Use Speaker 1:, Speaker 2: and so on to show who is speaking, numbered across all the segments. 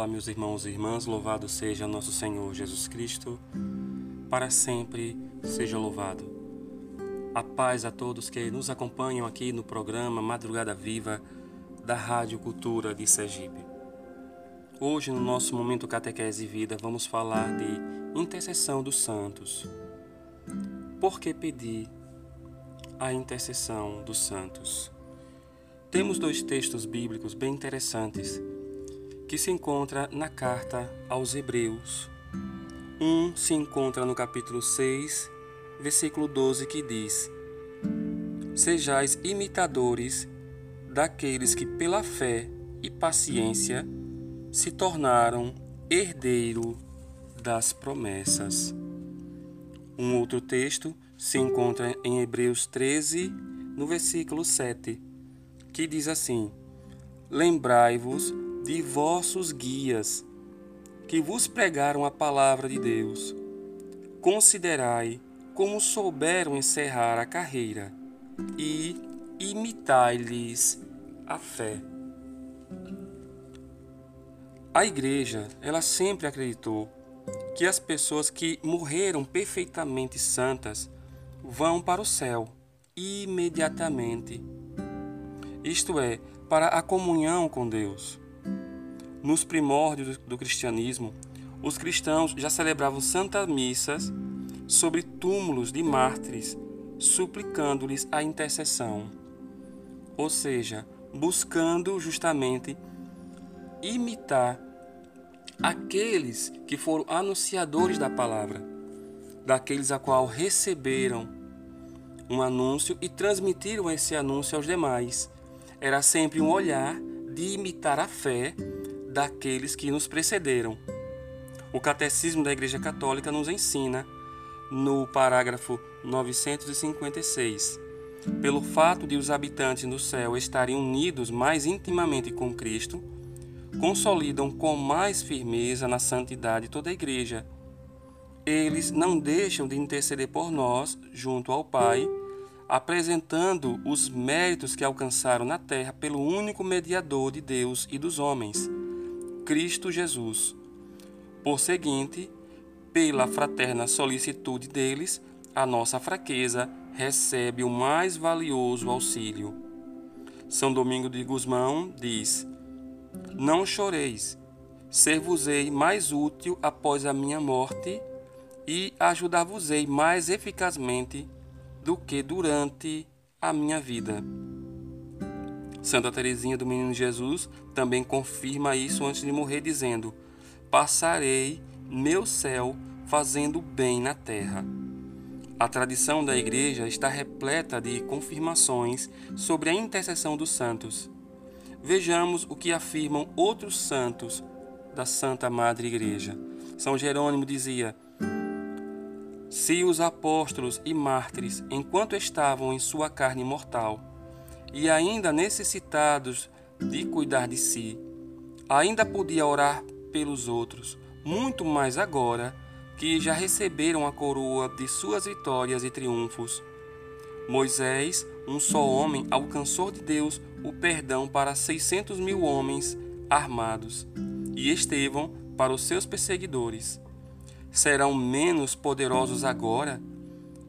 Speaker 1: Olá, meus irmãos e irmãs, louvado seja nosso Senhor Jesus Cristo, para sempre seja louvado. A paz a todos que nos acompanham aqui no programa Madrugada Viva da Rádio Cultura de Sergipe. Hoje, no nosso momento Catequese e Vida, vamos falar de intercessão dos santos. Por que pedir a intercessão dos santos? Temos dois textos bíblicos bem interessantes que se encontra na carta aos Hebreus. Um se encontra no capítulo 6, versículo 12, que diz: Sejais imitadores daqueles que pela fé e paciência se tornaram herdeiro das promessas. Um outro texto se encontra em Hebreus 13, no versículo 7, que diz assim: Lembrai-vos de vossos guias, que vos pregaram a palavra de Deus. Considerai como souberam encerrar a carreira e imitai-lhes a fé. A igreja, ela sempre acreditou que as pessoas que morreram perfeitamente santas vão para o céu imediatamente. Isto é, para a comunhão com Deus. Nos primórdios do cristianismo, os cristãos já celebravam santas missas sobre túmulos de mártires, suplicando-lhes a intercessão, ou seja, buscando justamente imitar aqueles que foram anunciadores da palavra, daqueles a qual receberam um anúncio e transmitiram esse anúncio aos demais. Era sempre um olhar de imitar a fé daqueles que nos precederam. O Catecismo da Igreja Católica nos ensina, no parágrafo 956, pelo fato de os habitantes do céu estarem unidos mais intimamente com Cristo, consolidam com mais firmeza na santidade toda a Igreja. Eles não deixam de interceder por nós junto ao Pai, apresentando os méritos que alcançaram na terra pelo único mediador de Deus e dos homens, Cristo Jesus. Por seguinte, pela fraterna solicitude deles, a nossa fraqueza recebe o mais valioso auxílio. São Domingo de Gusmão diz: Não choreis, ser-vos-ei mais útil após a minha morte e ajudar-vos-ei mais eficazmente do que durante a minha vida. Santa Teresinha do Menino Jesus também confirma isso antes de morrer, dizendo: Passarei meu céu fazendo bem na terra. A tradição da Igreja está repleta de confirmações sobre a intercessão dos santos. Vejamos o que afirmam outros santos da Santa Madre Igreja. São Jerônimo dizia: Se os apóstolos e mártires, enquanto estavam em sua carne mortal, e ainda necessitados de cuidar de si, ainda podia orar pelos outros, muito mais agora que já receberam a coroa de suas vitórias e triunfos. Moisés, um só homem, alcançou de Deus o perdão para seiscentos mil homens armados, e Estevão para os seus perseguidores. Serão menos poderosos agora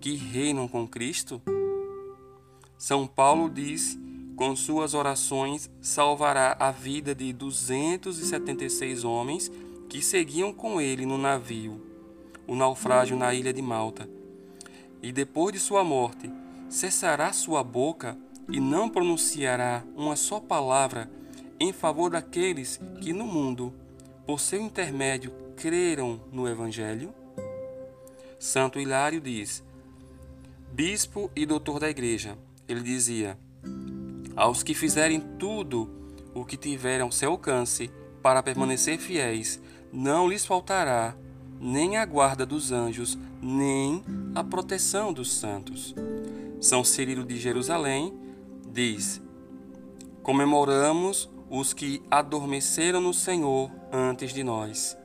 Speaker 1: que reinam com Cristo? São Paulo diz: com suas orações salvará a vida de 276 homens que seguiam com ele no navio, o naufrágio na ilha de Malta. E depois de sua morte, cessará sua boca e não pronunciará uma só palavra em favor daqueles que no mundo, por seu intermédio, creram no Evangelho? Santo Hilário diz: Bispo e doutor da Igreja, ele dizia: Aos que fizerem tudo o que tiverem ao seu alcance para permanecer fiéis, não lhes faltará nem a guarda dos anjos, nem a proteção dos santos. São Cirilo de Jerusalém diz: Comemoramos os que adormeceram no Senhor antes de nós,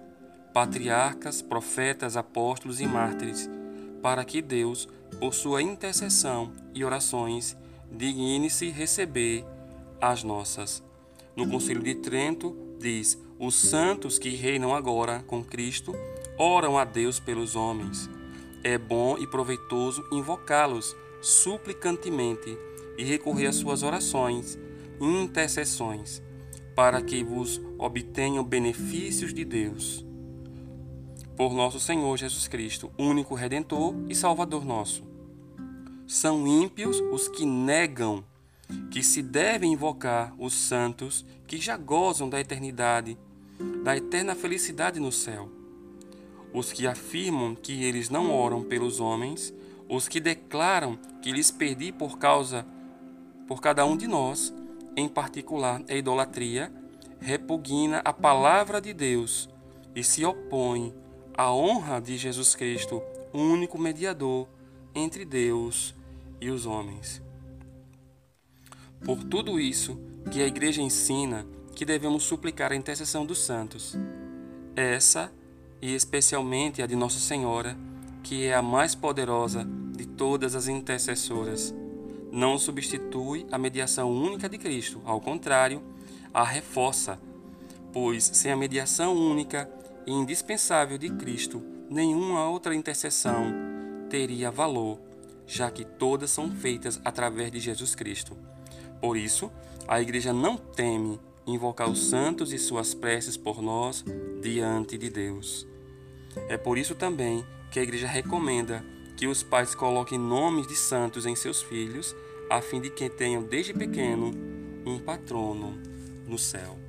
Speaker 1: patriarcas, profetas, apóstolos e mártires, para que Deus por sua intercessão e orações, digne-se receber as nossas. No Concílio de Trento, diz: Os santos que reinam agora com Cristo oram a Deus pelos homens. É bom e proveitoso invocá-los suplicantemente e recorrer às suas orações e intercessões, para que vos obtenham benefícios de Deus. Por nosso Senhor Jesus Cristo, único Redentor e Salvador nosso. São ímpios os que negam que se devem invocar os santos que já gozam da eternidade, da eterna felicidade no céu. Os que afirmam que eles não oram pelos homens, os que declaram que lhes perdi por causa por cada um de nós, em particular a idolatria, repugna a palavra de Deus e se opõe à honra de Jesus Cristo, o único mediador entre Deus e os homens. Por tudo isso que a Igreja ensina que devemos suplicar a intercessão dos santos. Essa, e especialmente a de Nossa Senhora, que é a mais poderosa de todas as intercessoras, não substitui a mediação única de Cristo, ao contrário, a reforça, pois sem a mediação única indispensável de Cristo, nenhuma outra intercessão teria valor, já que todas são feitas através de Jesus Cristo. Por isso, a Igreja não teme invocar os santos e suas preces por nós diante de Deus. É por isso também que a Igreja recomenda que os pais coloquem nomes de santos em seus filhos, a fim de que tenham desde pequeno um patrono no céu.